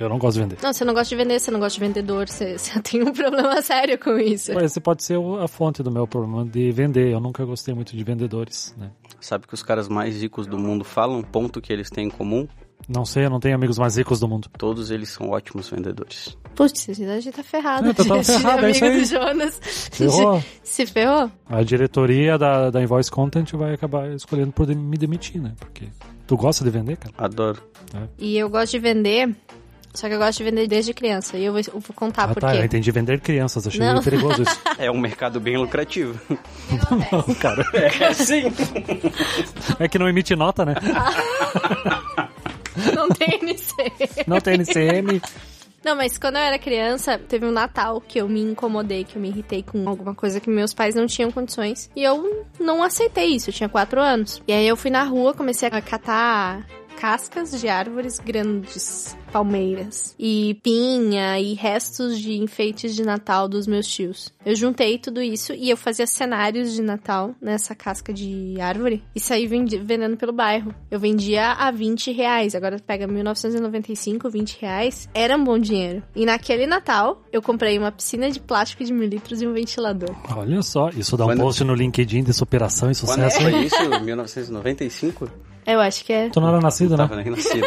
Eu não gosto de vender. Não, você não gosta de vender, você não gosta de vendedor, você, você tem um problema sério com isso. Mas esse pode ser a fonte do meu problema de vender. Eu nunca gostei muito de vendedores, né? Sabe que os caras mais ricos do mundo falam um ponto que eles têm em comum? Não sei, eu não tenho amigos mais ricos do mundo. Todos eles são ótimos vendedores. Putz, a gente tá ferrado. É, tá- tá gente, ferrado, é isso amigo aí. do Jonas. Ferrou. Se ferrou? A diretoria da, da Invoice Content vai acabar escolhendo por me demitir, né? Porque tu gosta de vender, cara? Adoro. E eu gosto de vender, só que eu gosto de vender desde criança. E eu vou, eu vou contar Ah, por tá. Eu quê. entendi vender crianças. Achei Não. meio perigoso isso. É um mercado bem lucrativo. Não, cara. É, sim. É que não emite nota, né? Não tem NC. Não tem NCM. Não, mas quando eu era criança, teve um Natal que eu me incomodei, que eu me irritei com alguma coisa que meus pais não tinham condições. E eu não aceitei isso, eu tinha quatro anos. E aí eu fui na rua, comecei a catar cascas de árvores grandes, palmeiras, e pinha e restos de enfeites de Natal dos meus tios. Eu juntei tudo isso e eu fazia cenários de Natal nessa casca de árvore e saí vendendo pelo bairro. Eu vendia a 20 reais, agora pega 1995, 20 reais, era um bom dinheiro. E naquele Natal, eu comprei uma piscina de plástico de mil litros e um ventilador. Olha só, isso dá um Quando- post no LinkedIn de superação e Quando sucesso. foi isso? 1995? Eu acho que é. Tu não era nascido, né? Tava nem nascido.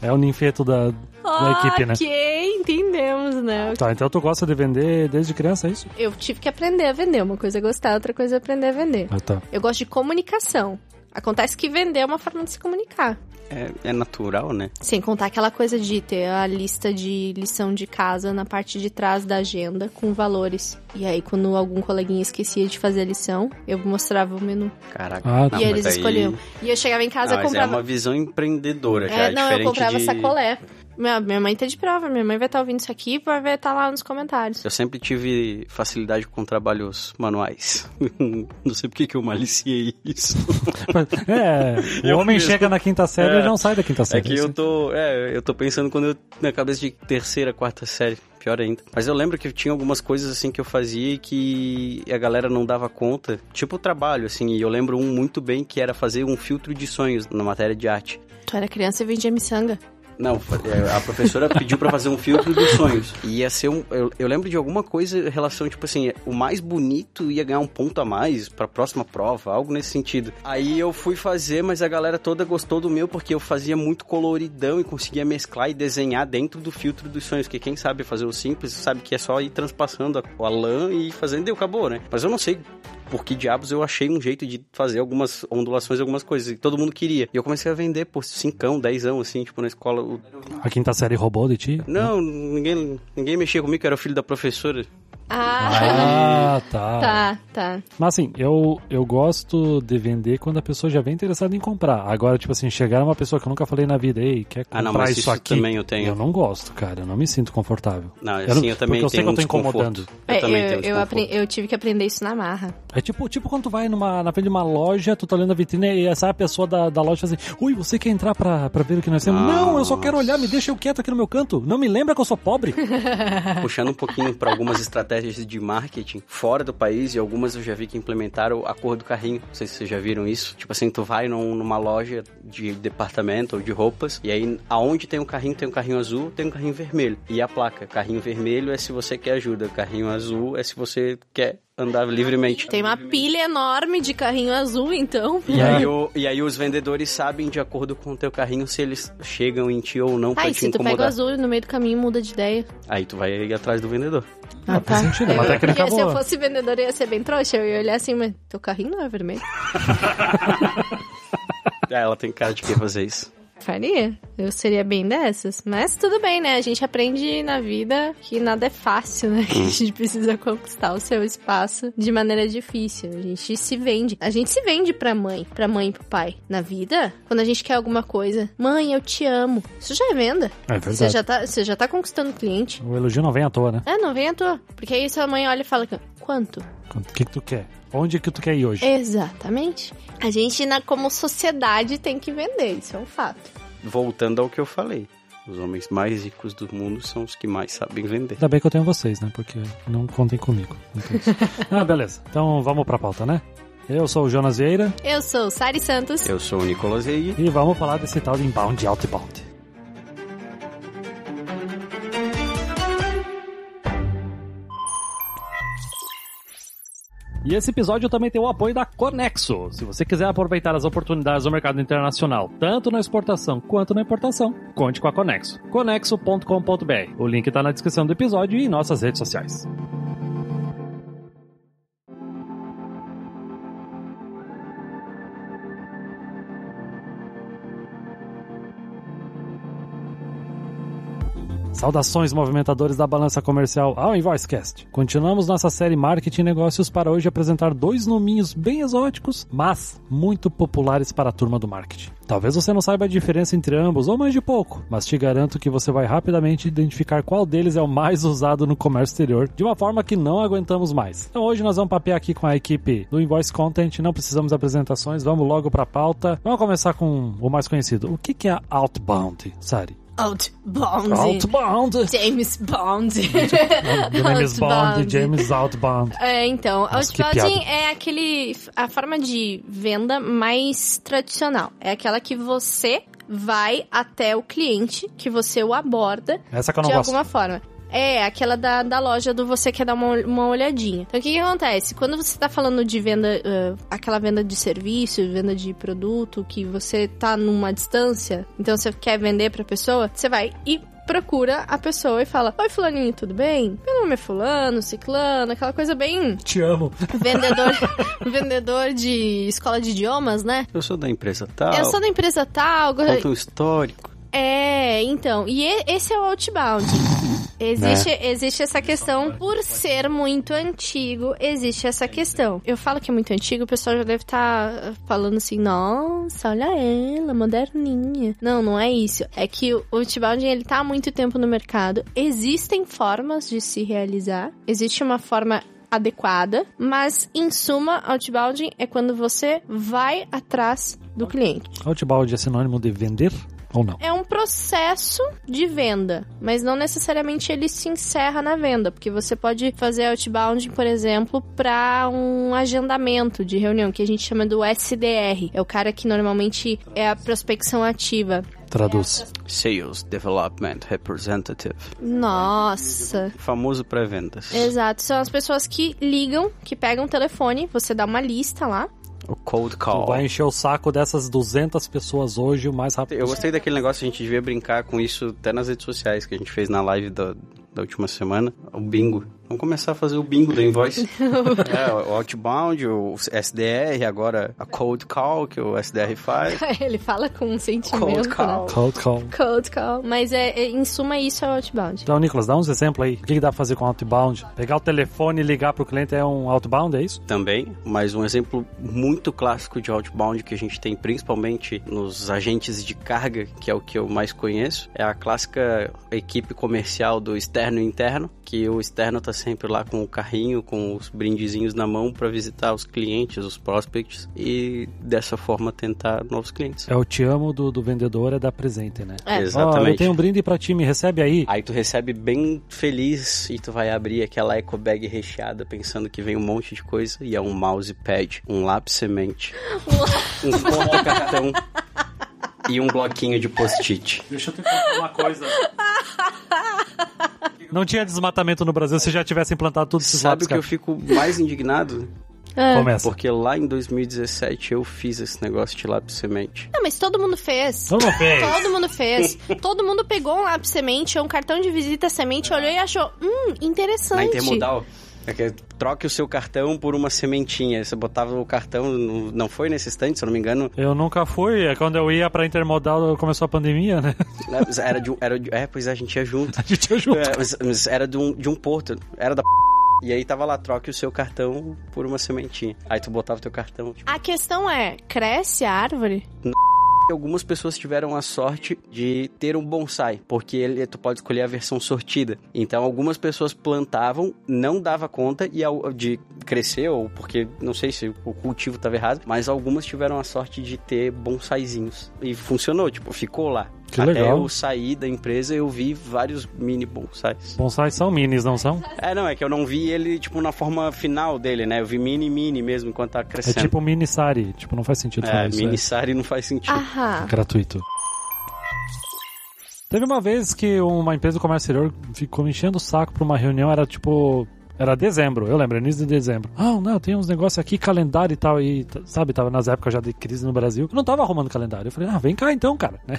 É o ninfeto da, da equipe, né? Ok, entendemos, né? Tá, então tu gosta de vender desde criança, é isso? Eu tive que aprender a vender. Uma coisa é gostar, outra coisa é aprender a vender. Ah, tá. Eu gosto de comunicação. Acontece que vender é uma forma de se comunicar. É, é natural, né? Sem contar aquela coisa de ter a lista de lição de casa na parte de trás da agenda com valores. E aí, quando algum coleguinha esquecia de fazer a lição, eu mostrava o menu. Caraca. Ah, Não, e eles aí- escolhiam. E eu chegava em casa e é comprava. uma visão empreendedora, já É, é não, eu comprava de... sacolé. Minha, minha mãe tá de prova, minha mãe vai estar ouvindo isso aqui e vai estar lá nos comentários. Eu sempre tive facilidade com trabalhos manuais. Não sei por que eu maliciei isso. É, o Eu homem mesmo. chega na quinta série É. e não sai da quinta É série. que eu tô, é, eu tô pensando quando eu na cabeça de terceira, quarta série, pior ainda. Mas eu lembro que tinha algumas coisas assim que eu fazia e que a galera não dava conta, tipo o trabalho assim, e eu lembro um muito bem que era fazer um filtro de sonhos na matéria de arte. Tu era criança e vendia miçanga. Não, é, a professora pediu pra fazer um filtro dos sonhos. Ia ser um. Eu, eu lembro de alguma coisa em relação, tipo assim, o mais bonito ia ganhar um ponto a mais pra próxima prova, algo nesse sentido. Aí eu fui fazer, mas a galera toda gostou do meu porque eu fazia muito coloridão e conseguia mesclar e desenhar dentro do filtro dos sonhos. Que quem sabe fazer o simples sabe que é só ir transpassando a, a lã e fazendo e acabou, né? Mas eu não sei por que diabos eu achei um jeito de fazer algumas ondulações, algumas coisas. E todo mundo queria. E eu comecei a vender por cincão, dezão, assim, tipo, na escola. O- A quinta série roubou de ti? Não, ninguém, ninguém mexia comigo, eu era filho da professora. Ah, Ah, tá. tá, tá. Mas assim, eu, eu gosto de vender quando a pessoa já vem interessada em comprar. Agora, tipo assim, chegar uma pessoa que eu nunca falei na vida, ei, quer comprar Ah, não, mas isso, isso aqui? também eu tenho. Eu não gosto, cara. Eu não me sinto confortável. Não, Eu assim, não- eu também eu sei tenho que eu tô um incomodando. Eu É, também eu, tenho eu, desconforto. apre- eu tive que aprender isso na marra. É tipo, tipo quando tu vai numa, na frente de uma loja, tu tá olhando a vitrine e essa a pessoa da, da loja fala assim, ui, você quer entrar pra, pra ver o que nós temos? Não, eu só quero olhar, me deixa eu quieto aqui no meu canto. Não me lembra que eu sou pobre. Puxando um pouquinho para algumas estratégias de marketing fora do país, e algumas eu já vi que implementaram a cor do carrinho. Não sei se vocês já viram isso. Tipo assim, tu vai num- numa loja de departamento ou de roupas, e aí aonde tem um carrinho, tem um carrinho azul, tem um carrinho vermelho. E a placa, carrinho vermelho é se você quer ajuda, carrinho azul é se você quer andar livremente. Tem uma pilha enorme de carrinho azul, então. E aí, o- e aí os vendedores sabem, de acordo com o teu carrinho, se eles chegam em ti ou não pra Ah, e te se tu pega o incomodar. azul e no meio do caminho muda de ideia. Aí tu vai ir atrás do vendedor. Ah, faz sentido, é uma Eu- técnica porque se eu fosse vendedor, eu ia ser bem trouxa. Eu ia olhar assim, mas teu carrinho não é vermelho. Ah, ela tem cara de quem fazer isso. Faria. Eu seria bem dessas. Mas tudo bem, né? A gente aprende na vida que nada é fácil, né? Que a gente precisa conquistar o seu espaço de maneira difícil. A gente se vende. A gente se vende pra mãe, pra mãe e pro pai. Na vida, quando a gente quer alguma coisa, mãe, eu te amo. Isso já é venda. É verdade. Você já tá, você já tá conquistando o cliente. O elogio não vem à toa, né? É, não vem à toa. Porque aí sua mãe olha e fala: quanto? O que, que tu quer? Onde que tu quer ir hoje? Exatamente. A gente, na, como sociedade, tem que vender. Isso é um fato. Voltando ao que eu falei. Os homens mais ricos do mundo são os que mais sabem vender. Ainda bem que eu tenho vocês, né? Porque não contem comigo. Então, ah, beleza. Então vamos pra pauta, né? Eu sou o Jonas Vieira Eu sou Sari Santos. Eu sou o Nicolas Reig. e vamos falar desse tal de inbound e outbound. E esse episódio também tem o apoio da Conexo. Se você quiser aproveitar as oportunidades do mercado internacional, tanto na exportação quanto na importação, conte com a Conexo. Conexo.com.br. O link está na descrição do episódio e em nossas redes sociais. Saudações, movimentadores da balança comercial ao InvoiceCast. Continuamos nossa série Marketing e Negócios para hoje apresentar dois nominhos bem exóticos, mas muito populares para a turma do marketing. Talvez você não saiba a diferença entre ambos ou mais de pouco, mas te garanto que você vai rapidamente identificar qual deles é o mais usado no comércio exterior, de uma forma que não aguentamos mais. Então hoje nós vamos papear aqui com a equipe do Invoice Content, não precisamos de apresentações, vamos logo para a pauta. Vamos começar com o mais conhecido. O que é outbound, Sari? Outbound. Outbound! James Bond. The name is Bond, Outbound. James Outbound. É, então, piada. é aquele a forma de venda mais tradicional. É aquela que você vai até o cliente, que você o aborda Essa que eu não de gosto. alguma forma. É, aquela da, da loja do você quer dar uma, uma olhadinha. Então, o que, que acontece? Quando você tá falando de venda, ah, aquela venda de serviço, venda de produto, que você tá numa distância, então você quer vender pra pessoa, você vai e procura a pessoa e fala: Oi, Fulaninho, tudo bem? Meu nome é Fulano, Ciclano, aquela coisa bem Te amo. vendedor, vendedor de escola de idiomas, né? Eu sou da empresa tal. Eu sou da empresa tal. Conta um histórico. É, então, e esse é o outbound. Existe, Né? existe essa questão, por ser muito antigo, existe essa questão. Eu falo que é muito antigo, o pessoal já deve estar falando assim, nossa, olha ela, moderninha. Não, não é isso. É que o outbound, ele tá há muito tempo no mercado. Existem formas de se realizar. Existe uma forma adequada, mas em suma, outbound é quando você vai atrás do cliente. Outbound é sinônimo de vender ou não? É um processo de venda, mas não necessariamente ele se encerra na venda, porque você pode fazer outbound, por exemplo, para um agendamento de reunião, que a gente chama do SDR. É o cara que normalmente é a prospecção ativa. Traduz. Sales Development Representative. Nossa. Famoso pré-vendas. Exato, são as pessoas que ligam, que pegam o telefone, você dá uma lista lá. O Cold Tu Call. vai encher o saco dessas 200 pessoas hoje o mais rápido Eu gostei daquele negócio, a gente devia brincar com isso até nas redes sociais que a gente fez na live da, da última semana. O bingo. Vamos começar a fazer o bingo da Invoice. é, o Outbound, o SDR, agora a Cold Call, que o SDR faz. Ele fala com um sentimento, Cold Call. né? Cold call. Cold call. Mas é, é- em suma, isso é outbound. Então, Nicolas, dá uns exemplos aí. O que que dá pra fazer com outbound? Pegar o telefone e ligar pro cliente é um outbound, é isso? também, mas um exemplo muito clássico de outbound que a gente tem principalmente nos agentes de carga, que é o que eu mais conheço, é a clássica equipe comercial do externo e interno, que o externo tá sempre lá com o carrinho, com os brindezinhos na mão para visitar os clientes, os prospects e dessa forma tentar novos clientes. É o te amo do, do vendedor, é dar presente, né? É. Ó, eu Exatamente. tenho um brinde pra ti, me recebe aí. Aí tu recebe bem feliz e tu vai abrir aquela eco bag recheada pensando que vem um monte de coisa e é um mousepad, um lápis semente, um cartão e um bloquinho de post-it. Deixa eu te contar uma coisa. Não tinha desmatamento no Brasil se já tivesse implantado tudo esses Sabe o que eu fico mais indignado? Ah. Começa. Porque lá em 2017 eu fiz esse negócio de lápis semente. Não, mas todo mundo fez. Todo mundo fez. Todo mundo fez. Todo mundo pegou um lápis semente ou um cartão de visita semente, olhou e achou, hum, interessante. Na Intermodal. É que troque o seu cartão por uma sementinha. Você botava o cartão, não foi nesse instante, se eu não me engano. Eu nunca fui, é quando eu ia pra Intermodal começou a pandemia, né? mas Era de um. Era de, é, pois é, a gente ia junto. A gente ia junto. É, mas, mas era de um, de um porto, era da E aí tava lá, troque o seu cartão por uma sementinha. Aí tu botava o teu cartão. Tipo, A questão é, cresce a árvore? Algumas pessoas tiveram a sorte de ter um bonsai, porque ele, tu pode escolher a versão sortida. Então algumas pessoas plantavam, não dava conta e de crescer, ou porque não sei se o cultivo estava errado, mas algumas tiveram a sorte de ter bonsaizinhos. E funcionou, tipo, ficou lá. Que Até legal. eu sair da empresa, eu vi vários mini bonsais. Bonsais são minis, não são? É, não, é que eu não vi ele, tipo, na forma final dele, né? Eu vi mini, mini mesmo, enquanto tá É crescendo. tipo mini sari. Tipo, não faz sentido falar É, isso. mini é sari não faz sentido. Aham. gratuito. Teve uma vez que uma empresa do comércio exterior ficou me enchendo o saco pra uma reunião, era tipo. Era dezembro, eu lembro, início de dezembro. Ah, não, tem uns negócios aqui, calendário e tal, e sabe, tava nas épocas já de crise no Brasil. Eu não tava arrumando calendário. Eu falei, ah, vem cá então, cara. né?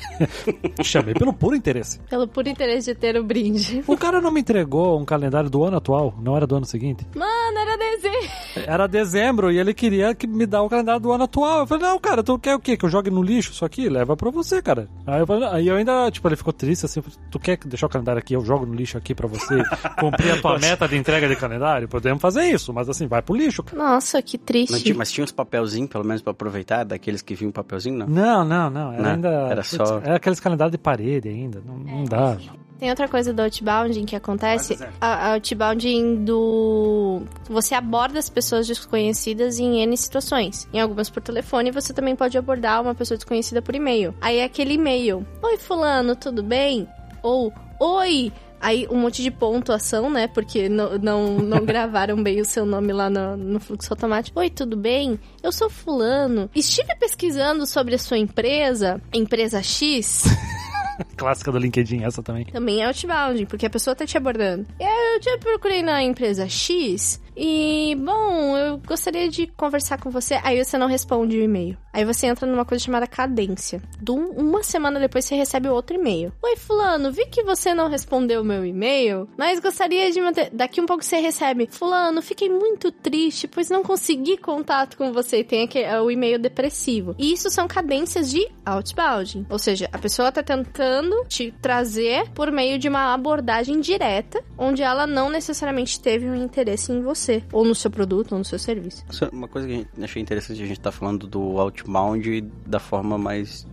Chamei pelo puro interesse. Pelo puro interesse de ter o brinde. O cara não me entregou um calendário do ano atual, não era do ano seguinte. Mano, era desenho. Era dezembro e ele queria que me dar o calendário do ano atual. Eu falei, não, cara, tu quer o quê? Que eu jogue no lixo isso aqui? Leva pra você, cara. Aí eu, falei, aí eu ainda, tipo, ele ficou triste assim. falei, tu quer deixar o calendário aqui? Eu jogo no lixo aqui pra você cumprir a tua meta de entrega de calendário? Podemos fazer isso, mas assim, vai pro lixo. Nossa, que Mas triste. tinha, mas tinha uns papelzinhos, pelo menos, pra aproveitar, daqueles que vinham papelzinho, não. Não, não, não. Era Não, ainda. era putz, só- Era aqueles calendários de parede ainda. Não, não dá. Tem outra coisa do outbounding que acontece. A, a outbounding do. Você aborda as pessoas desconhecidas em N situações. Em algumas por telefone, você também pode abordar uma pessoa desconhecida por e-mail. Aí é aquele e-mail: Oi, Fulano, tudo bem? Ou Oi! Aí um monte de pontuação, né? Porque não, não, não gravaram bem o seu nome lá no, no fluxo automático. Oi, tudo bem? Eu sou fulano. Estive pesquisando sobre a sua empresa, empresa X. Clássica do LinkedIn, essa também. Também é outbound, porque a pessoa tá te abordando. Eu te procurei na empresa X e, bom, eu gostaria de conversar com você. Aí você não responde o e-mail. Aí você entra numa coisa chamada cadência. Do, uma semana depois você recebe outro e-mail. Oi, fulano, vi que você não respondeu o meu e-mail, mas gostaria de manter... Daqui um pouco você recebe. Fulano, fiquei muito triste, pois não consegui contato com você. E tem aqui, é, o e-mail depressivo. E isso são cadências de outbound. Ou seja, a pessoa tá tentando te trazer por meio de uma abordagem direta, onde ela não necessariamente teve um interesse em você, ou no seu produto, ou no seu serviço. Uma coisa que a gente achei interessante, a gente tá falando do outbound da forma mais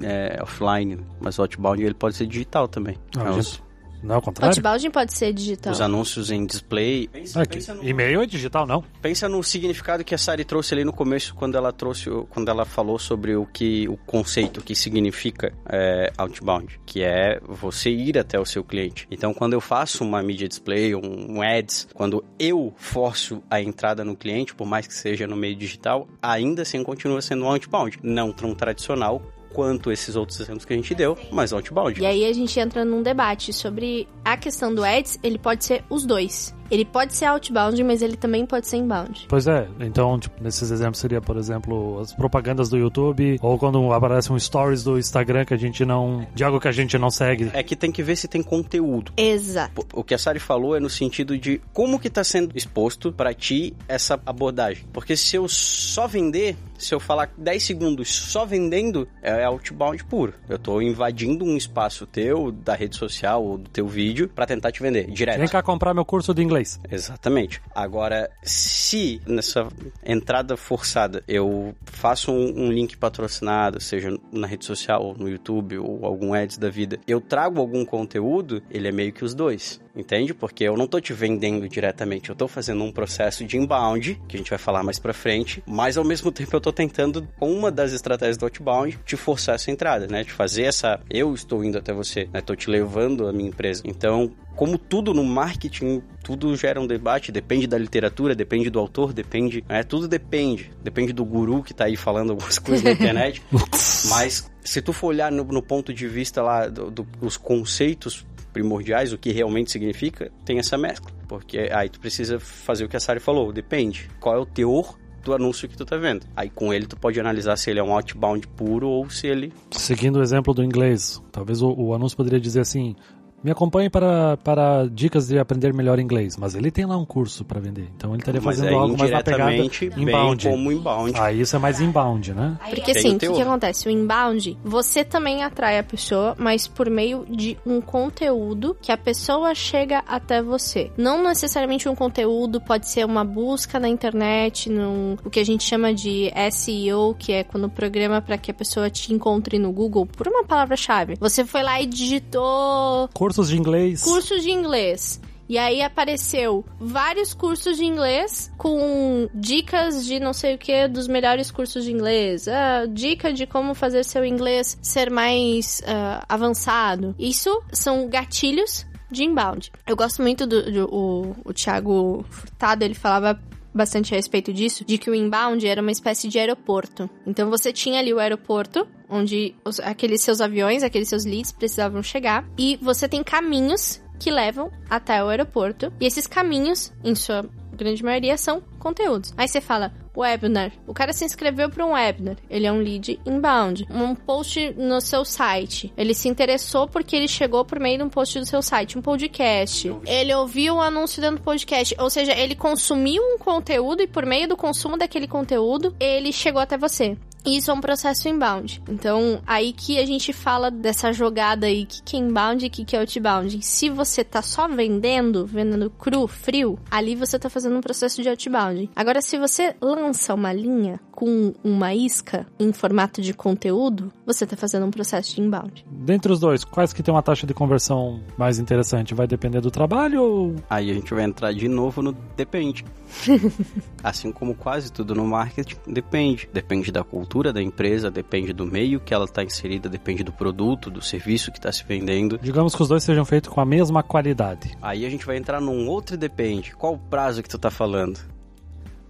é, offline, mas o outbound ele pode ser digital também. Ah, É, gente, Não é o contrário? Outbound pode ser digital. os anúncios em display. Pensa, Ah, que- E-mail é digital, não? pensa no significado que a Sari trouxe ali no começo, quando ela trouxe, o- quando ela falou sobre o que o conceito que significa é, outbound, que é você ir até o seu cliente. Então, quando eu faço uma media display, um, um ads, quando eu forço a entrada no cliente, por mais que seja no meio digital, ainda assim continua sendo um outbound, não tão tradicional quanto esses outros exemplos que a gente deu, mas outbound. E aí a gente entra num debate sobre a questão do ads, ele pode ser os dois. Ele pode ser outbound, mas ele também pode ser inbound. Pois é, então, tipo, nesses exemplos seria, por exemplo, as propagandas do YouTube, ou quando aparece um stories do Instagram que a gente não. de algo que a gente não segue. É que tem que ver se tem conteúdo. Exato. O que a Sari falou é no sentido de como que tá sendo exposto pra ti essa abordagem. Porque se eu só vender, se eu falar 10 segundos só vendendo, é outbound puro. Eu tô invadindo um espaço teu, da rede social ou do teu vídeo, pra tentar te vender direto. Vem cá comprar meu curso de inglês. Exatamente. Agora, se nessa entrada forçada eu faço um, um link patrocinado, seja na rede social, ou no YouTube, ou algum ads da vida, eu trago algum conteúdo, ele é meio que os dois. Entende? Porque eu não tô te vendendo diretamente, eu tô fazendo um processo de inbound, que a gente vai falar mais pra frente, mas ao mesmo tempo eu tô tentando, com uma das estratégias do outbound, te forçar essa entrada, né? De fazer essa. Eu estou indo até você, né? Tô te levando à minha empresa. Então, como tudo no marketing, tudo gera um debate, depende da literatura, depende do autor, depende, né? Tudo depende. Depende do guru que tá aí falando algumas coisas na internet. Mas se tu for olhar no, no ponto de vista lá do- do- dos conceitos primordiais, o que realmente significa, tem essa mescla. Porque aí tu precisa fazer o que a Sari falou, depende. Qual é o teor do anúncio que tu tá vendo? Aí com ele tu pode analisar se ele é um outbound puro ou se ele Seguindo o exemplo do inglês, talvez o, o anúncio poderia dizer assim: me acompanhe para, para dicas de aprender melhor inglês. Mas ele tem lá um curso para vender, então ele estaria fazendo é algo mais na pegada inbound. como inbound. Ah, isso é mais inbound, né? Porque assim, o o que, que acontece? O inbound, você também atrai a pessoa, mas por meio de um conteúdo que a pessoa chega até você. Não necessariamente um conteúdo, pode ser uma busca na internet, num, o que a gente chama de SEO, que é quando programa para que a pessoa te encontre no Google por uma palavra-chave. Você foi lá e digitou Cursos de inglês. curso de inglês. E aí apareceu vários cursos de inglês com dicas de não sei o que dos melhores cursos de inglês. Uh, dica de como fazer seu inglês ser mais uh, avançado. Isso são gatilhos de inbound. Eu gosto muito do, do o, o Thiago Furtado, ele falava bastante a respeito disso, de que o inbound era uma espécie de aeroporto. Então você tinha ali o aeroporto, onde os, aqueles seus aviões, aqueles seus leads precisavam chegar, e você tem caminhos que levam até o aeroporto, e esses caminhos, em sua grande maioria, são conteúdos. Aí você fala, webinar. O cara se inscreveu para um webinar. Ele é um lead inbound. Um post no seu site. Ele se interessou porque ele chegou por meio de um post do seu site, um podcast. Ele ouviu o um anúncio dentro do podcast. Ou seja, ele consumiu um conteúdo e por meio do consumo daquele conteúdo, ele chegou até você. Isso é um processo inbound. Então, aí que a gente fala dessa jogada aí, que que é inbound e que que é outbound. Se você tá só vendendo, vendendo cru, frio, ali você tá fazendo um processo de outbound. Agora, se você lança uma linha com uma isca em formato de conteúdo, você tá fazendo um processo de inbound. Dentre os dois, quais que tem uma taxa de conversão mais interessante? Vai depender do trabalho ou... Aí a gente vai entrar de novo no depende. assim como quase tudo no marketing, depende. Depende da cultura da empresa, depende do meio que ela está inserida, depende do produto, do serviço que está se vendendo. Digamos que os dois sejam feitos com a mesma qualidade. Aí a gente vai entrar num outro depende. Qual o prazo que tu tá falando?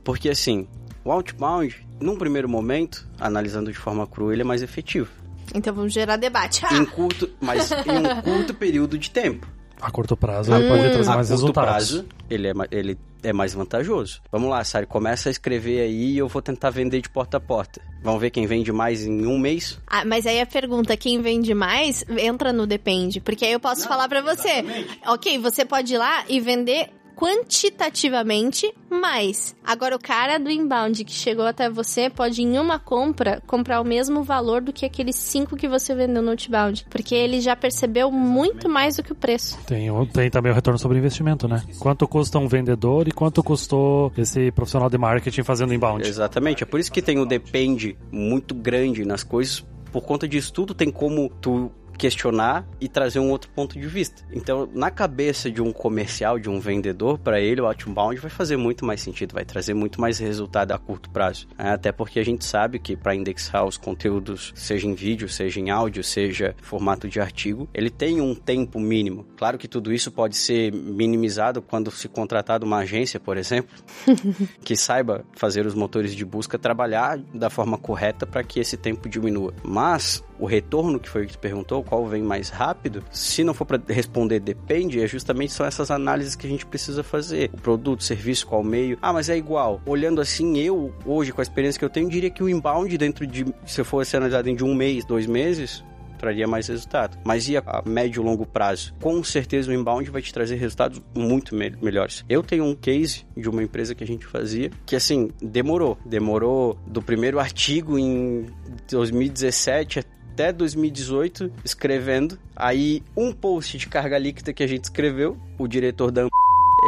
Porque assim, o outbound, num primeiro momento, analisando de forma crua, ele é mais efetivo. Então vamos gerar debate. Em curto, mas em um curto período de tempo. A curto prazo ele pode trazer mais a curto resultados. prazo, ele é, ele é mais vantajoso. Vamos lá, Sari, começa a escrever aí e eu vou tentar vender de porta a porta. Vamos ver quem vende mais em um mês? Ah, mas aí a pergunta, quem vende mais, entra no depende. Porque aí eu posso falar pra você. Ok, você pode ir lá e vender quantitativamente mais. Agora, o cara do inbound que chegou até você pode, em uma compra, comprar o mesmo valor do que aqueles cinco que você vendeu no outbound. Porque ele já percebeu muito mais do que o preço. Tem, o- tem também o retorno sobre investimento, né? Quanto custa um vendedor e quanto custou esse profissional de marketing fazendo inbound? Exatamente, é por isso que tem o depende muito grande nas coisas. Por conta disso tudo, tem como tu questionar e trazer um outro ponto de vista. Então, na cabeça de um comercial, de um vendedor, para ele o outbound vai fazer muito mais sentido, vai trazer muito mais resultado a curto prazo. É, Até porque a gente sabe que para indexar os conteúdos, seja em vídeo, seja em áudio, seja formato de artigo, ele tem um tempo mínimo. Claro que tudo isso pode ser minimizado quando se contratar uma agência, por exemplo, que saiba fazer os motores de busca trabalhar da forma correta para que esse tempo diminua. Mas o retorno que foi que tu perguntou, qual vem mais rápido, se não for para responder depende, é justamente são essas análises que a gente precisa fazer. O produto, serviço, qual meio. Ah, mas é igual. Olhando assim, eu hoje com a experiência que eu tenho, diria que o inbound dentro de, se fosse analisado em de um mês, dois meses, traria mais resultado. Mas e a, a médio e longo prazo? Com certeza o inbound vai te trazer resultados muito me melhores. Eu tenho um case de uma empresa que a gente fazia que assim, demorou. Demorou do primeiro artigo em 2017 até 2018 escrevendo. Aí um post de carga líquida que a gente escreveu, o diretor da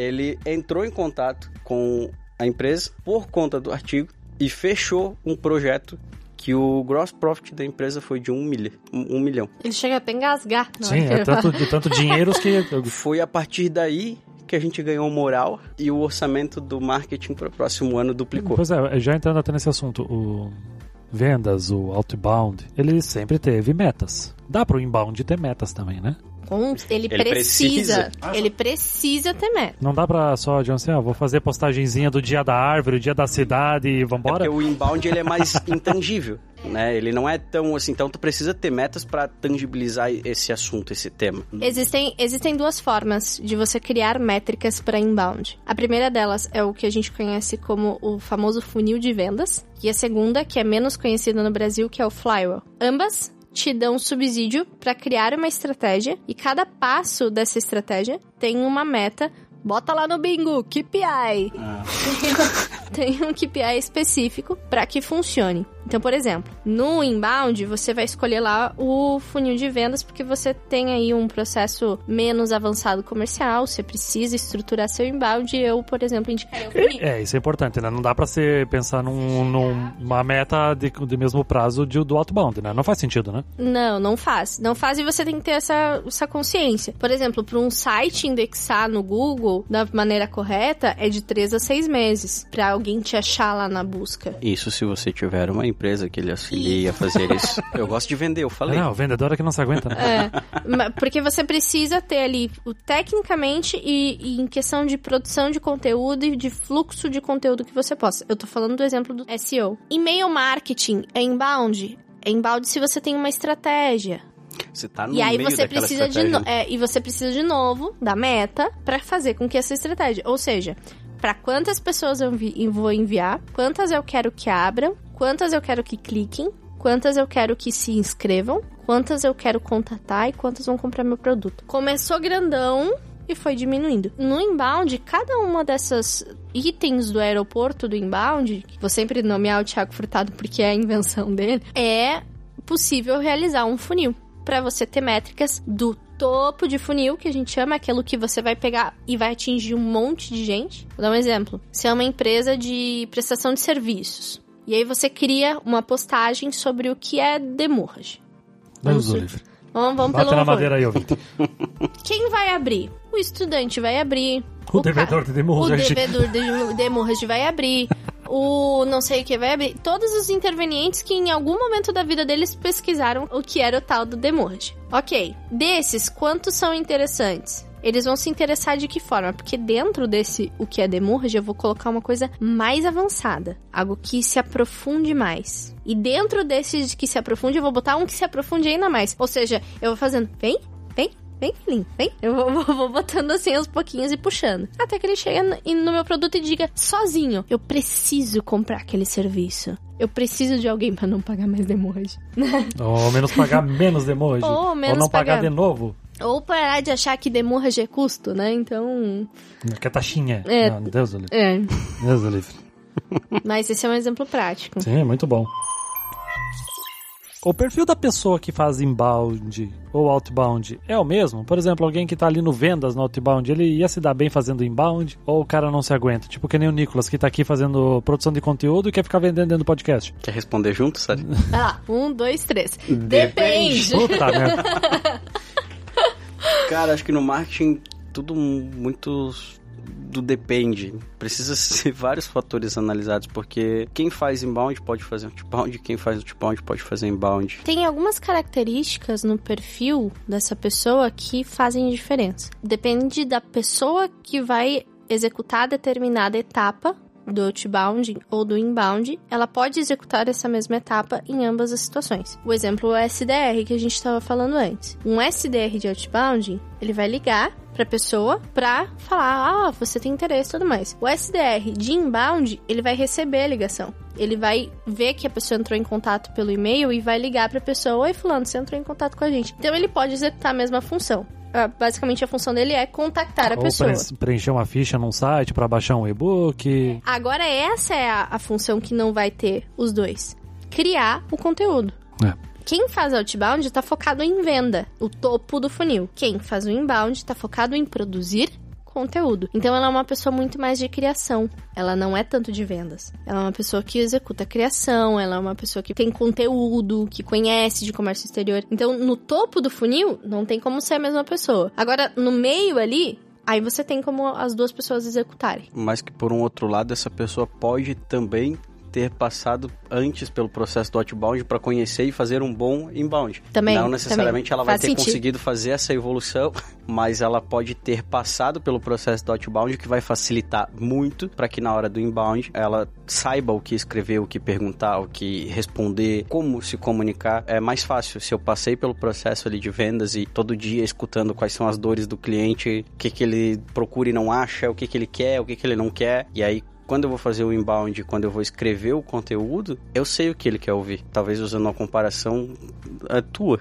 ele entrou em contato com a empresa por conta do artigo e fechou um projeto que o gross profit da empresa foi de um, milha, um, milhão. Ele chega até a engasgar. na Sim, hora que é ele tanto, de tanto dinheiros que. Foi a partir daí que a gente ganhou moral e o orçamento do marketing para o próximo ano duplicou. Pois é, já entrando até nesse assunto, o vendas, o outbound, ele sempre teve metas. Dá pro inbound ter metas também, né? Com- ele, Ele precisa, precisa. Ele precisa ter meta. Não dá pra só, John, assim, ah, vou fazer postagenzinha do dia da árvore, o dia da cidade e É vambora. porque o inbound ele é mais intangível, né? Ele não é tão assim, então tu precisa ter metas para tangibilizar esse assunto, esse tema. Existem, existem duas formas de você criar métricas para inbound. A primeira delas é o que a gente conhece como o famoso funil de vendas. E a segunda, que é menos conhecida no Brasil, que é o flywheel. Ambas te dão subsídio para criar uma estratégia e cada passo dessa estratégia tem uma meta. Bota lá no bingo, KPI. tem um KPI específico para que funcione. Então, por exemplo, no inbound, você vai escolher lá o funil de vendas porque você tem aí um processo menos avançado comercial, você precisa estruturar seu inbound. Eu, por exemplo, indicaria o funil. É, isso é importante, né? Não dá pra você pensar num, numa meta de, de mesmo prazo de, do outbound, né? Não faz sentido, né? Não, não faz. Não faz e você tem que ter essa, essa consciência. Por exemplo, para um site indexar no Google da maneira correta, é de 3 a 6 meses para alguém te achar lá na busca. Isso se você tiver uma empresa que lhe auxilie a fazer isso. Eu gosto de vender, eu falei. Não, o vendedor é que não se aguenta, né? É, porque você precisa ter ali, o, tecnicamente e, e, em questão de produção de conteúdo e de fluxo de conteúdo que você possa. Eu tô falando do exemplo do SEO. E-mail marketing é inbound? É inbound se você tem uma estratégia. Você tá no e aí meio você precisa de no... é, e você precisa de novo da meta para fazer com que essa estratégia, ou seja, para quantas pessoas eu vou enviar, quantas eu quero que abram, quantas eu quero que cliquem, quantas eu quero que se inscrevam, quantas eu quero contatar e quantas vão comprar meu produto. Começou grandão e foi diminuindo. No inbound, cada uma dessas itens do aeroporto do inbound, vou sempre nomear o Thiago Furtado porque é a invenção dele, é possível realizar um funil para você ter métricas do topo de funil, que a gente chama aquilo que você vai pegar e vai atingir um monte de gente. Vou dar um exemplo. Você é uma empresa de prestação de serviços. E aí você cria uma postagem sobre o que é demurrage. Deus livre. Vamos, vamos Bate pelo na madeira aí, ouvinte. Quem vai abrir? O estudante vai abrir. O, devedor de demurrage. O devedor de demurrage vai abrir. O não sei o que abrir. Todos os intervenientes que em algum momento da vida deles pesquisaram o que era o tal do demurrage. Ok. Desses, quantos são interessantes? Eles vão se interessar de que forma? Porque dentro desse o que é demurrage, eu vou colocar uma coisa mais avançada. Algo que se aprofunde mais. E dentro desse que se aprofunde, eu vou botar um que se aprofunde ainda mais. Ou seja, eu vou fazendo, vem, vem, filhinho, vem. Eu vou, vou, vou, botando assim aos pouquinhos e puxando. Até que ele chega no, no meu produto e diga sozinho: Eu preciso comprar aquele serviço. Eu preciso de alguém para não pagar mais demorge. Ou menos pagar menos demorge. Ou menos Ou não pagar, pagar de novo. Ou parar de achar que demorge é custo, né? Então. Que é taxinha. É. Não, Deus do livre. É. Deus do livre. Mas esse é um exemplo prático. Sim, muito bom. O perfil da pessoa que faz inbound ou outbound é o mesmo? Por exemplo, alguém que tá ali no vendas no outbound, ele ia se dar bem fazendo inbound ou o cara não se aguenta? Tipo que nem o Nicolas que tá aqui fazendo produção de conteúdo e quer ficar vendendo dentro do podcast. Quer responder junto, sabe? Ah, um, dois, três. Depende. Depende. Puta merda. Cara, acho que no marketing tudo muito do depende. Precisa ser vários fatores analisados, porque quem faz inbound pode fazer outbound, quem faz outbound pode fazer inbound. Tem algumas características no perfil dessa pessoa que fazem diferença. Depende da pessoa que vai executar determinada etapa do outbound ou do inbound, ela pode executar essa mesma etapa em ambas as situações. O exemplo é o SDR que a gente estava falando antes. Um SDR de outbound, ele vai ligar para pessoa para falar, ah, você tem interesse tudo mais. O SDR de inbound, ele vai receber a ligação. Ele vai ver que a pessoa entrou em contato pelo e-mail e vai ligar para a pessoa, oi fulano, você entrou em contato com a gente. Então ele pode executar a mesma função. Uh, basicamente a função dele é contactar a Ou pessoa. pre- preencher uma ficha num site para baixar um e-book. Agora essa é a, a função que não vai ter os dois. Criar o conteúdo. É. Quem faz outbound está focado em venda, o topo do funil. Quem faz o inbound está focado em produzir conteúdo. Então ela é uma pessoa muito mais de criação. Ela não é tanto de vendas. Ela é uma pessoa que executa criação, ela é uma pessoa que tem conteúdo, que conhece de comércio exterior. Então, no topo do funil, não tem como ser a mesma pessoa. Agora, no meio ali, aí você tem como as duas pessoas executarem. Mas que por um outro lado, essa pessoa pode também ter passado antes pelo processo do outbound para conhecer e fazer um bom inbound. Também, Não necessariamente também. ela vai Faz ter sentido. conseguido fazer essa evolução, mas ela pode ter passado pelo processo do outbound, o que vai facilitar muito para que na hora do inbound ela saiba o que escrever, o que perguntar, o que responder, como se comunicar. É mais fácil se eu passei pelo processo ali de vendas e todo dia escutando quais são as dores do cliente, o que, que ele procura e não acha, o que, que ele quer, o que, que ele não quer, e aí quando eu vou fazer o inbound, quando eu vou escrever o conteúdo, eu sei o que ele quer ouvir. Talvez usando uma comparação a tua.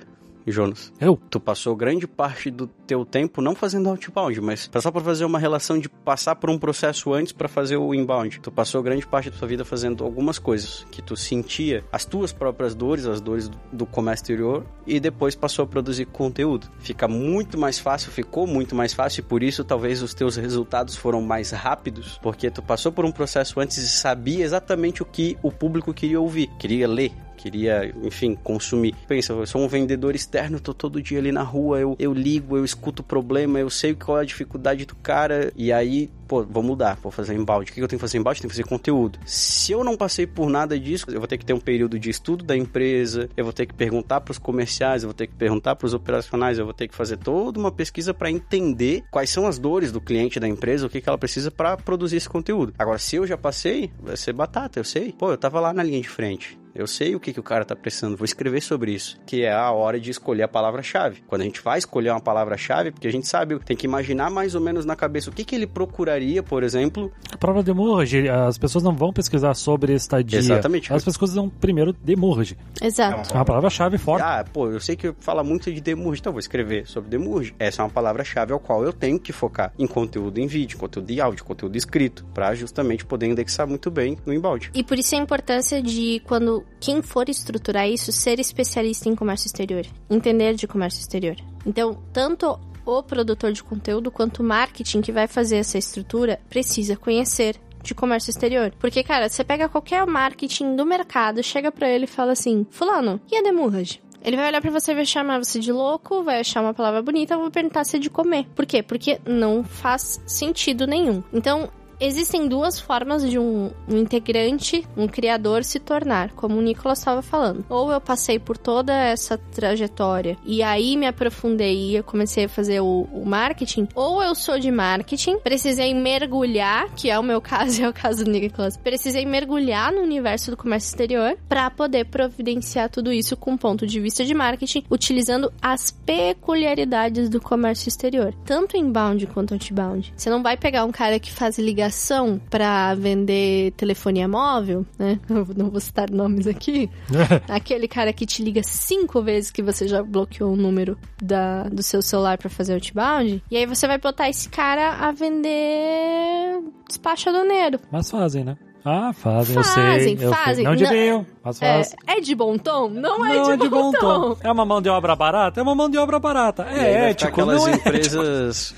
Jonas. Eu? Tu passou grande parte do teu tempo não fazendo outbound, mas só para fazer uma relação de passar por um processo antes para fazer o inbound. Tu passou grande parte da tua vida fazendo algumas coisas que tu sentia as tuas próprias dores, as dores do comércio exterior e depois passou a produzir conteúdo. Fica muito mais fácil, ficou muito mais fácil e por isso talvez os teus resultados foram mais rápidos, porque tu passou por um processo antes e sabia exatamente o que o público queria ouvir, queria ler, queria, enfim, consumir. Pensa, eu sou um vendedor externo, tô todo dia ali na rua, eu, eu ligo, eu escuto o problema, eu sei qual é a dificuldade do cara, e aí, pô, vou mudar, vou fazer embalde. O que eu tenho que fazer embalde? Tenho que fazer conteúdo. Se eu não passei por nada disso, eu vou ter que ter um período de estudo da empresa, eu vou ter que perguntar para os comerciais, eu vou ter que perguntar para os operacionais, eu vou ter que fazer toda uma pesquisa para entender quais são as dores do cliente da empresa, o que, que ela precisa para produzir esse conteúdo. Agora, se eu já passei, vai ser batata, eu sei. Pô, eu tava lá na linha de frente. Eu sei o que, que o cara tá precisando, vou escrever sobre isso. Que é a hora de escolher a palavra-chave. Quando a gente vai escolher uma palavra-chave, porque a gente sabe, tem que imaginar mais ou menos na cabeça o que, que ele procuraria, por exemplo. A prova de Demurge, as pessoas não vão pesquisar sobre estadia. Exatamente. As pessoas vão primeiro Demurge. Exato. É uma palavra-chave forte. Ah, pô, eu sei que fala muito de Demurge, então vou escrever sobre Demurge. Essa é uma palavra-chave ao qual eu tenho que focar em conteúdo em vídeo, conteúdo de áudio, conteúdo escrito, para justamente poder indexar muito bem no embalde. E por isso a importância de quando quem for estruturar isso, ser especialista em comércio exterior, entender de comércio exterior. Então, tanto o produtor de conteúdo quanto o marketing que vai fazer essa estrutura precisa conhecer de comércio exterior. Porque, cara, você pega qualquer marketing do mercado, chega para ele e fala assim: Fulano, e a demurrage? Ele vai olhar para você vai chamar você de louco, vai achar uma palavra bonita, vai perguntar se é de comer. Por quê? Porque não faz sentido nenhum. Então, existem duas formas de um, um, integrante, um criador se tornar, como o Nicolas estava falando. Ou eu passei por toda essa trajetória e aí me aprofundei e eu comecei a fazer o, o, marketing, ou eu sou de marketing, precisei mergulhar, que é o meu caso e é o caso do Nicolas, precisei mergulhar no universo do comércio exterior para poder providenciar tudo isso com ponto de vista de marketing, utilizando as peculiaridades do comércio exterior, tanto inbound quanto outbound. Você não vai pegar um cara que faz ligação ligação para vender telefonia móvel, né? Eu não vou citar nomes aqui. Aquele cara que te liga cinco vezes que você já bloqueou o número da, do seu celular para fazer outbound. E aí você vai botar esse cara a vender despacho aduaneiro. Mas fazem, né? Ah, fazem, eu Fazem, sei. eu fazem. sei. Não deviam, mas É, fazem. é de bom tom? Não é Não, de, bom, tom. É uma mão de obra barata? É uma mão de obra barata. É ético, aquelas não é empresas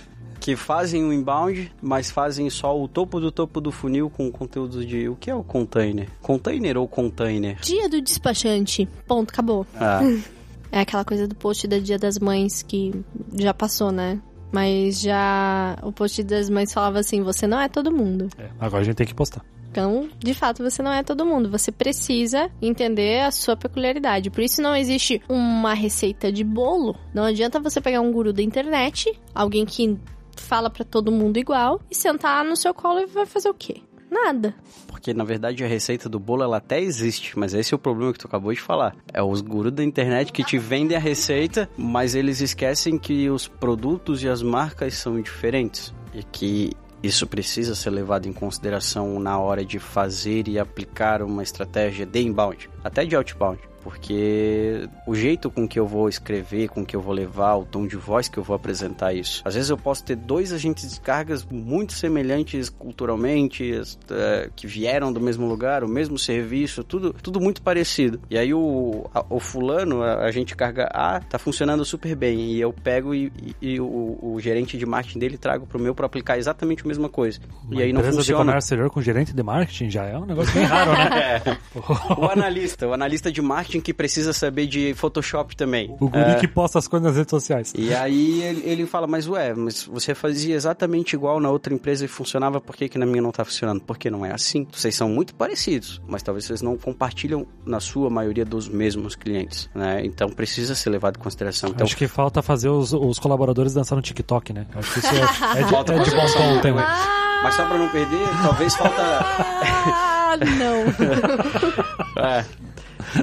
que fazem o inbound, mas fazem só o topo do topo do funil com conteúdo de... O que é o container? Container ou container? Dia do despachante. Ponto, acabou. Ah, É aquela coisa do post da Dia das Mães que já passou, né? Mas já o post das mães falava assim: você não é todo mundo. É, agora a gente tem que postar. Então, de fato, você não é todo mundo. Você precisa entender a sua peculiaridade. Por isso não existe uma receita de bolo. Não adianta você pegar um guru da internet, alguém que fala pra todo mundo igual, e sentar no seu colo e vai fazer o quê? Nada. porque na verdade a receita do bolo ela até existe, mas esse é o problema que tu acabou de falar. É os gurus da internet que te vendem a receita, mas eles esquecem que os produtos e as marcas são diferentes. E que isso precisa ser levado em consideração na hora de fazer e aplicar uma estratégia de inbound, até de outbound. Porque o jeito com que eu vou escrever, com que eu vou levar, o tom de voz que eu vou apresentar isso. Às vezes eu posso ter dois agentes de cargas muito semelhantes culturalmente, eh, que vieram do mesmo lugar, o mesmo serviço, tudo, tudo muito parecido. E aí o, a- o fulano, a agente carga A, tá funcionando super bem. E eu pego e, e- e o, o gerente de marketing dele trago pro meu para aplicar exatamente a mesma coisa. Uma e aí não empresa de funciona. comércio exterior com gerente de marketing já é um negócio bem raro, né? É. O analista, o analista de marketing que precisa saber de Photoshop também. O guri que posta as coisas nas redes sociais. E aí ele, ele fala, mas ué, mas você fazia exatamente igual na outra empresa e funcionava, por que, que na minha não tá funcionando? Porque não é assim. Vocês são muito parecidos, mas talvez vocês não compartilham na sua maioria dos mesmos clientes, né? Então precisa ser levado em consideração. Então, Acho que falta fazer os, os colaboradores dançar no TikTok, né? Acho que isso é, é de, é de bom tom também. Mas só pra não perder, talvez falta... Ah, não. é,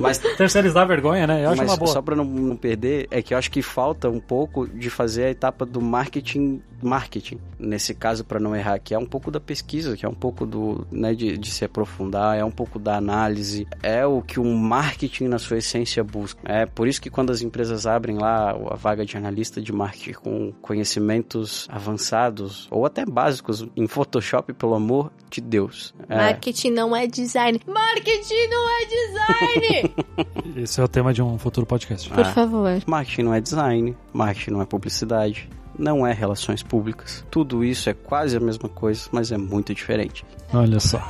mas Terceirizar a vergonha, né? Eu acho Mas uma boa. só pra não, não perder, é que eu acho que falta um pouco de fazer a etapa do marketing marketing. Nesse caso, para não errar, que é um pouco da pesquisa, que é um pouco do, né, de, de se aprofundar, é um pouco da análise, é o que o marketing na sua essência busca. É por isso que quando as empresas abrem lá a vaga de analista de marketing com conhecimentos avançados ou até básicos em Photoshop, pelo amor de Deus. É. Marketing não é design. Marketing não é design! Esse é o tema de um futuro podcast. Por favor. Marketing não é design, marketing não é publicidade, não é relações públicas. Tudo isso é quase a mesma coisa, mas é muito diferente. Olha só.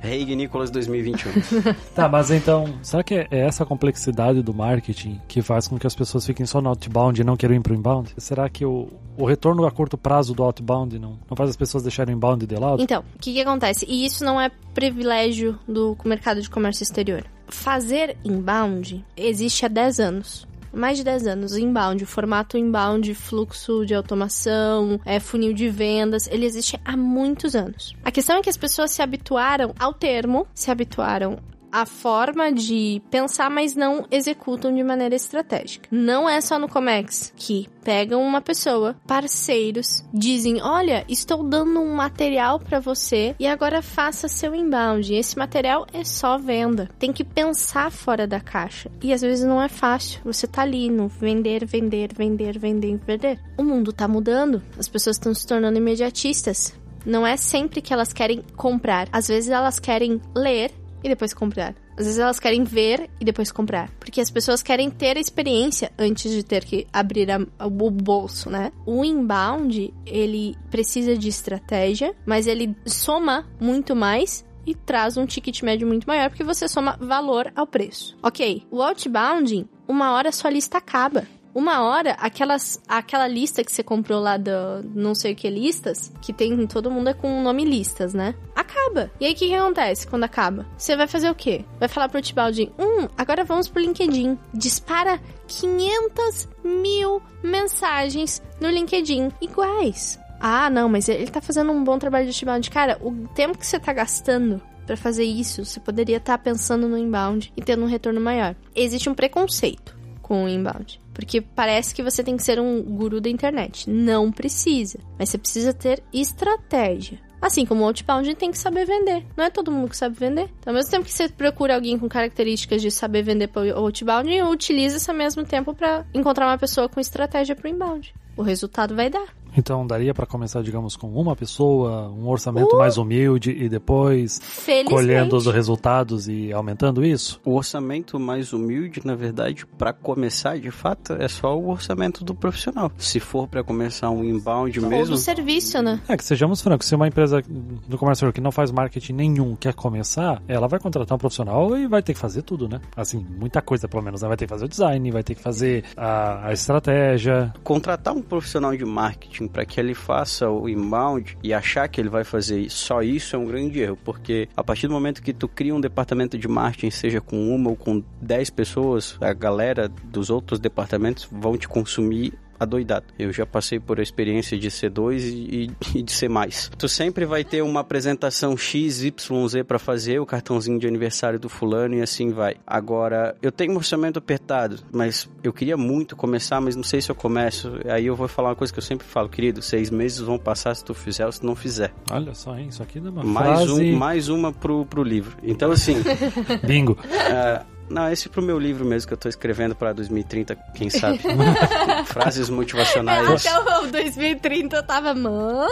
Reig Nicolas 2021. tá, mas então, será que é essa complexidade do marketing que faz com que as pessoas fiquem só no outbound e não queiram ir pro inbound? Será que o, o retorno a curto prazo do outbound não, não faz as pessoas deixarem o inbound de lado? Então, o que, que acontece? E isso não é privilégio do mercado de comércio exterior. Fazer inbound existe há 10 anos mais de 10 anos, inbound, formato inbound, fluxo de automação, é, funil de vendas, ele existe há muitos anos. A questão é que as pessoas se habituaram ao termo, se habituaram a forma de pensar, mas não executam de maneira estratégica. Não é só no Comex que pegam uma pessoa, parceiros, dizem: Olha, estou dando um material para você e agora faça seu inbound. Esse material é só venda. Tem que pensar fora da caixa. E às vezes não é fácil. Você tá ali no vender, vender, vender, vender, vender. O mundo tá mudando. As pessoas estão se tornando imediatistas. Não é sempre que elas querem comprar. Às vezes elas querem ler e depois comprar. Às vezes elas querem ver e depois comprar. Porque as pessoas querem ter a experiência antes de ter que abrir a, o bolso, né? O inbound, ele precisa de estratégia, mas ele soma muito mais e traz um ticket médio muito maior porque você soma valor ao preço. Ok, o outbound, uma hora sua lista acaba uma hora, aquelas, aquela lista que você comprou lá do não sei o que listas, que tem todo mundo é com o nome listas, né? Acaba. E aí o que, que, acontece quando acaba? Você vai fazer o quê? Vai falar pro Tibaldin, hum, agora vamos pro LinkedIn. Dispara 500 mil mensagens no LinkedIn iguais. Ah, não, mas ele tá fazendo um bom trabalho de inbound. Cara, o tempo que você tá gastando para fazer isso, você poderia estar tá pensando no inbound e tendo um retorno maior. Existe um preconceito com o inbound. Porque parece que você tem que ser um guru da internet. Não precisa. Mas você precisa ter estratégia. Assim como o outbound tem que saber vender. Não é todo mundo que sabe vender. Então, ao mesmo tempo que você procura alguém com características de saber vender para o outbound, utiliza esse mesmo tempo para encontrar uma pessoa com estratégia para o inbound. O resultado vai dar. Então daria para começar, digamos, com uma pessoa, um orçamento uh! mais humilde e depois colhendo os resultados e aumentando isso? O orçamento mais humilde, na verdade, para começar, de fato, é só o orçamento do profissional. Se for para começar um inbound Ou mesmo, do serviço, né? É que sejamos francos, se uma empresa do comércio que não faz marketing nenhum quer começar, ela vai contratar um profissional e vai ter que fazer tudo, né? Assim, muita coisa pelo menos, né? vai ter que fazer o design, vai ter que fazer a, a estratégia. Contratar um profissional de marketing para que ele faça o inbound e achar que ele vai fazer só isso é um grande erro, porque a partir do momento que tu cria um departamento de marketing, seja com uma ou com dez pessoas, a galera dos outros departamentos vão te consumir adoidado. Eu já passei por a experiência de ser dois e, e, de ser mais. Tu sempre vai ter uma apresentação X, Y, Z para fazer, o cartãozinho de aniversário do fulano e assim vai. Agora, eu tenho um orçamento apertado, mas eu queria muito começar, mas não sei se eu começo. Aí eu vou falar uma coisa que eu sempre falo, querido, seis meses vão passar se tu fizer ou se não fizer. Olha só, hein? Isso aqui dá uma mais frase... Um, mais uma pro, pro livro. Então, assim... Bingo. Uh, não, esse é pro meu livro mesmo que eu tô escrevendo para 2030, quem sabe. Frases motivacionais. Até o 2030 eu tava, mano.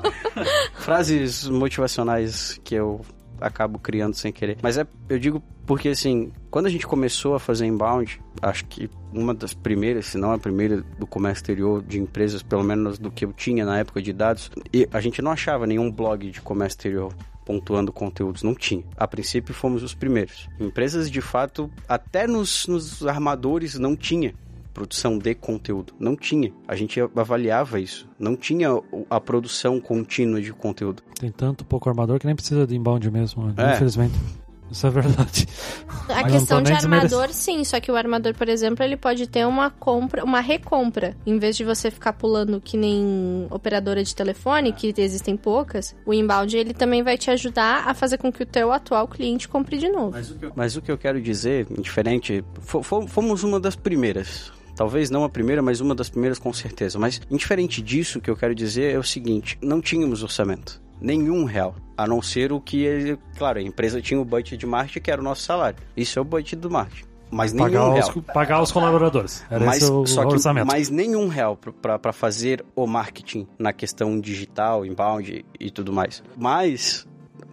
Frases motivacionais que eu acabo criando sem querer. Mas é, eu digo porque assim, quando a gente começou a fazer inbound, acho que uma das primeiras, se não a primeira do comércio exterior de empresas, pelo menos do que eu tinha na época de dados, e a gente não achava nenhum blog de comércio exterior pontuando conteúdos. Não tinha. A princípio fomos os primeiros. Empresas de fato, até nos, nos armadores não tinha produção de conteúdo. Não tinha. A gente avaliava isso. Não tinha a produção contínua de conteúdo. Tem tanto pouco armador que nem precisa de inbound mesmo, é. infelizmente. Isso é verdade. A Mas questão de armador, sim. Só que o armador, por exemplo, ele pode ter uma compra, uma recompra. Em vez de você ficar pulando que nem operadora de telefone, que existem poucas, o inbound ele também vai te ajudar a fazer com que o teu atual cliente compre de novo. Mas o que eu, Mas o que eu quero dizer, diferente, fomos uma das primeiras Talvez não a primeira, mas uma das primeiras com certeza. Mas, indiferente disso, o que eu quero dizer é o seguinte: não tínhamos orçamento. Nenhum real. A não ser o que. Claro, a empresa tinha o budget de marketing, que era o nosso salário. Isso é o budget do marketing. Mas nenhum Pagar real. os, pagar os colaboradores. Era mas, esse o, só que, orçamento. mas nenhum real para fazer o marketing na questão digital, inbound e tudo mais. Mas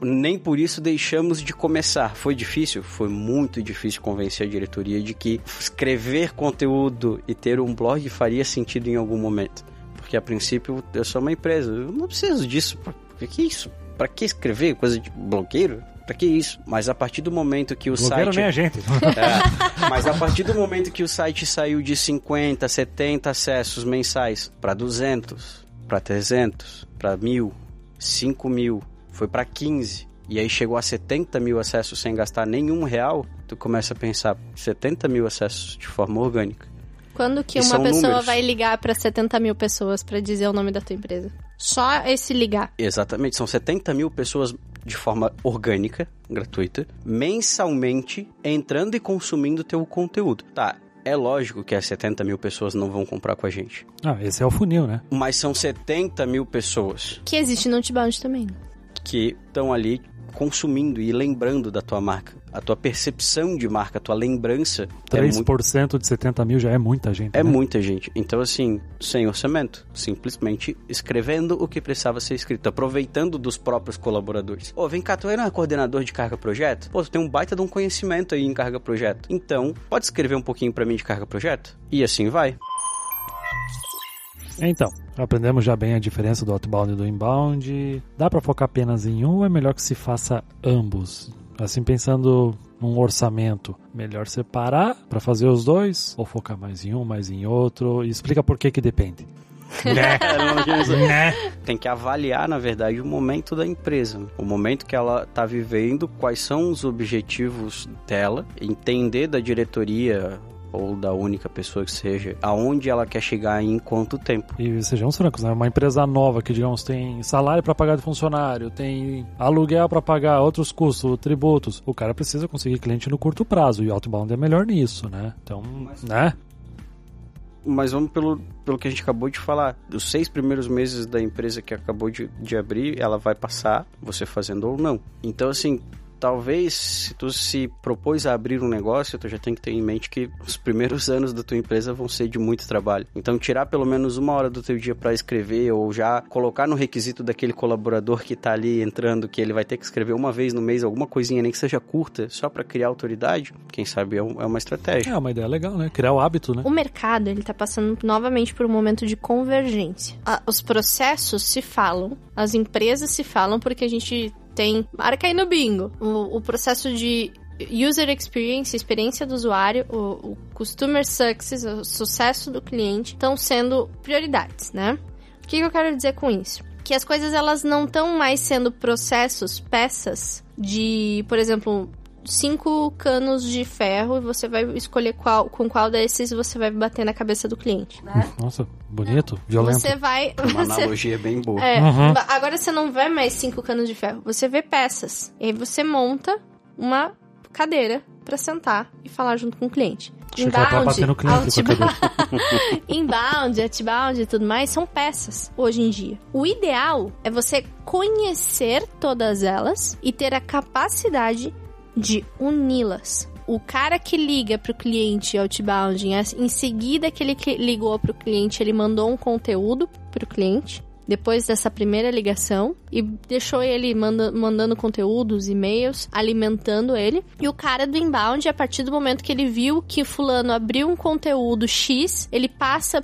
nem por isso deixamos de começar. Foi difícil? Foi muito difícil convencer a diretoria de que escrever conteúdo e ter um blog faria sentido em algum momento. Porque a princípio eu sou uma empresa, eu não preciso disso. Pra que, que isso? Pra que escrever coisa de blogueiro? Pra que isso? Mas a partir do momento que o Blogueiro site. nem a gente. É, mas a partir do momento que o site saiu de 50, 70 acessos mensais para 200, para 300, para 1000, 5 mil, foi para 15, e aí chegou a 70 mil acessos sem gastar nenhum real, tu começa a pensar 70 mil acessos de forma orgânica. Quando que E uma pessoa números. vai ligar pra 70 mil pessoas pra dizer o nome da tua empresa? Só esse ligar. Exatamente, são 70 mil pessoas de forma orgânica, gratuita, mensalmente entrando e consumindo teu conteúdo. Tá, é lógico que as 70 mil pessoas não vão comprar com a gente. Ah, esse é o funil, né? Mas são 70 mil pessoas Que existe no Outbound também. Que estão ali consumindo e lembrando da tua marca. A tua percepção de marca, a tua lembrança é, muito, 3% de 70 mil já é muita gente. é né? muita gente. Então, assim, sem orçamento, simplesmente escrevendo o que precisava ser escrito, aproveitando dos próprios colaboradores. Ô, vem cá, tu era coordenador de carga projeto? Pô, tu tem um baita de um conhecimento aí em carga projeto. Então, pode escrever um pouquinho pra mim de carga projeto? E assim vai. Então, aprendemos já bem a diferença do outbound e do inbound. Dá pra focar apenas em um ou é melhor que se faça ambos? Assim, pensando num orçamento, melhor separar pra fazer os dois ou focar mais em um, mais em outro? E explica por que que depende. né? né? tem que avaliar, na verdade, o momento da empresa, o momento que ela está vivendo, quais são os objetivos dela, entender da diretoria ou da única pessoa que seja, aonde ela quer chegar em quanto tempo. E sejamos francos, né? Uma empresa nova que, digamos, tem salário para pagar de funcionário, tem aluguel para pagar, outros custos, tributos. O cara precisa conseguir cliente no curto prazo e o outbound é melhor nisso, né? Então, né? Mas vamos pelo, pelo que a gente acabou de falar. Os seis primeiros meses da empresa que acabou de, de abrir, ela vai passar, você fazendo ou não. Então, assim, talvez se tu se propôs a abrir um negócio, tu já tem que ter em mente que os primeiros anos da tua empresa vão ser de muito trabalho. Então, tirar pelo menos uma hora do teu dia para escrever ou já colocar no requisito daquele colaborador que tá ali entrando que ele vai ter que escrever uma vez no mês alguma coisinha, nem que seja curta, só para criar autoridade, quem sabe é, é uma estratégia. É uma ideia legal, né? Criar o hábito, né? O mercado, ele tá passando novamente por um momento de convergência. A- os processos se falam, as empresas se falam porque a gente tem... Marca aí no bingo. O, o processo de user experience, experiência do usuário, o, o customer success, o sucesso do cliente, estão sendo prioridades, né? O que, que eu quero dizer com isso? Que as coisas, elas não estão mais sendo processos, peças de, por exemplo, cinco canos de ferro e você vai escolher qual, com qual desses você vai bater na cabeça do cliente, né? Nossa, bonito, violento. Você vai. Uma Você, analogia bem boa. é, Uhum. agora você não vê mais cinco canos de ferro, você vê peças. E aí você monta uma cadeira pra sentar e falar junto com o cliente. A outbound, inbound, outbound e tudo mais são peças hoje em dia. O ideal é você conhecer todas elas e ter a capacidade de uni-las. O cara que liga pro cliente outbound, em seguida que ele ligou pro cliente, ele mandou um conteúdo pro cliente. Depois dessa primeira ligação e deixou ele manda- mandando conteúdos, e-mails, alimentando ele. E o cara do inbound, a partir do momento que ele viu que fulano abriu um conteúdo X, ele passa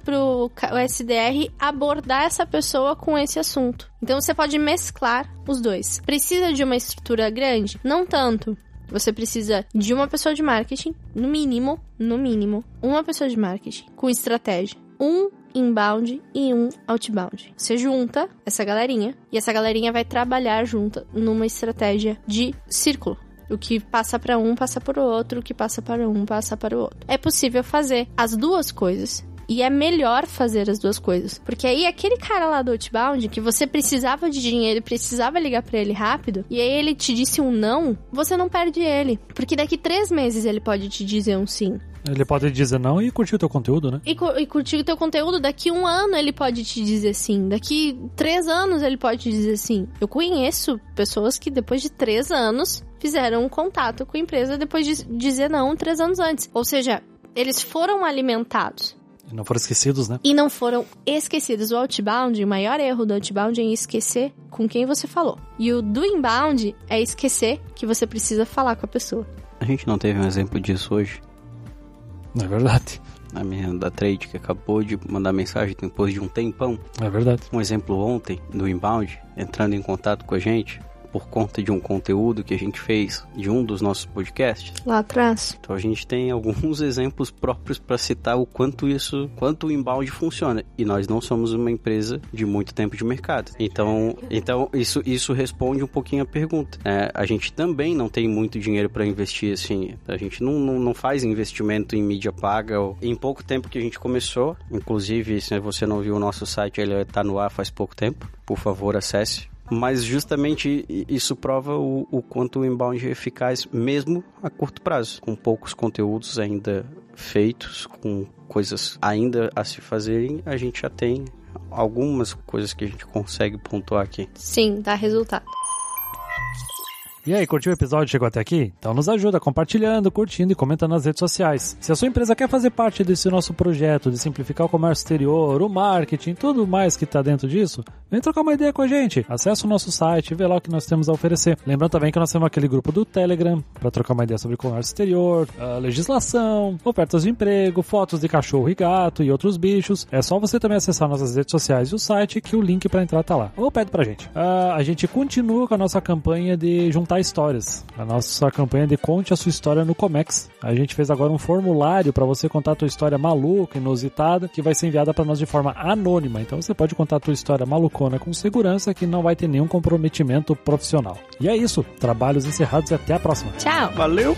ca- o SDR abordar essa pessoa com esse assunto. Então você pode mesclar os dois. Precisa de uma estrutura grande? Não tanto. Você precisa de uma pessoa de marketing, no mínimo, no mínimo, uma pessoa de marketing com estratégia. Um inbound e um outbound. Você junta essa galerinha e essa galerinha vai trabalhar junta numa estratégia de círculo. O que passa para um passa para o outro, o que passa para um passa para o outro. É possível fazer as duas coisas e é melhor fazer as duas coisas. Porque aí aquele cara lá do Outbound, que você precisava de dinheiro, precisava ligar pra ele rápido, e aí ele te disse um não, você não perde ele. Porque daqui três meses ele pode te dizer um sim. Ele pode dizer não e curtir o teu conteúdo, né? E, e curtir o teu conteúdo, daqui um ano ele pode te dizer sim. Daqui três anos ele pode te dizer sim. Eu conheço pessoas que depois de três anos fizeram um contato com a empresa depois de dizer não três anos antes. Ou seja, eles foram alimentados. E não foram esquecidos, né? E não foram esquecidos. O outbound, o maior erro do outbound é esquecer com quem você falou. E o do inbound é esquecer que você precisa falar com a pessoa. A gente não teve um exemplo disso hoje? Não é verdade. A menina da trade que acabou de mandar mensagem depois de um tempão. É verdade. Um exemplo ontem, no inbound, entrando em contato com a gente, por conta de um conteúdo que a gente fez de um dos nossos podcasts. Lá atrás. Então a gente tem alguns exemplos próprios para citar o quanto isso, quanto o inbound funciona. E nós não somos uma empresa de muito tempo de mercado. Então, então isso, isso responde um pouquinho a pergunta. É, a gente também não tem muito dinheiro para investir assim. A gente não, não, não, faz investimento em mídia paga. Ou... Em pouco tempo que a gente começou, inclusive se você não viu o nosso site, ele está no ar faz pouco tempo. Por favor, acesse mas justamente isso prova o, o quanto o inbound é eficaz mesmo a curto prazo, com poucos conteúdos ainda feitos, com coisas ainda a se fazerem, a gente já tem algumas coisas que a gente consegue pontuar aqui. Sim, dá resultado. E aí, curtiu o episódio e chegou até aqui? Então nos ajuda compartilhando, curtindo e comentando nas redes sociais. Se a sua empresa quer fazer parte desse nosso projeto de simplificar o comércio exterior, o marketing, tudo mais que está dentro disso, vem trocar uma ideia com a gente. Acesse o nosso site e vê lá o que nós temos a oferecer. Lembrando também que nós temos aquele grupo do Telegram para trocar uma ideia sobre comércio exterior, legislação, ofertas de emprego, fotos de cachorro e gato e outros bichos. É só você também acessar nossas redes sociais e o site que o link para entrar tá lá. Ou pede pra gente. Uh, a gente continua com a nossa campanha de juntar histórias. A nossa campanha de Conte a Sua História no Comex. A gente fez agora um formulário para você contar a tua história maluca, inusitada, que vai ser enviada para nós de forma anônima. Então você pode contar a tua história malucona com segurança que não vai ter nenhum comprometimento profissional. E é isso. Trabalhos encerrados e até a próxima. Tchau. Valeu.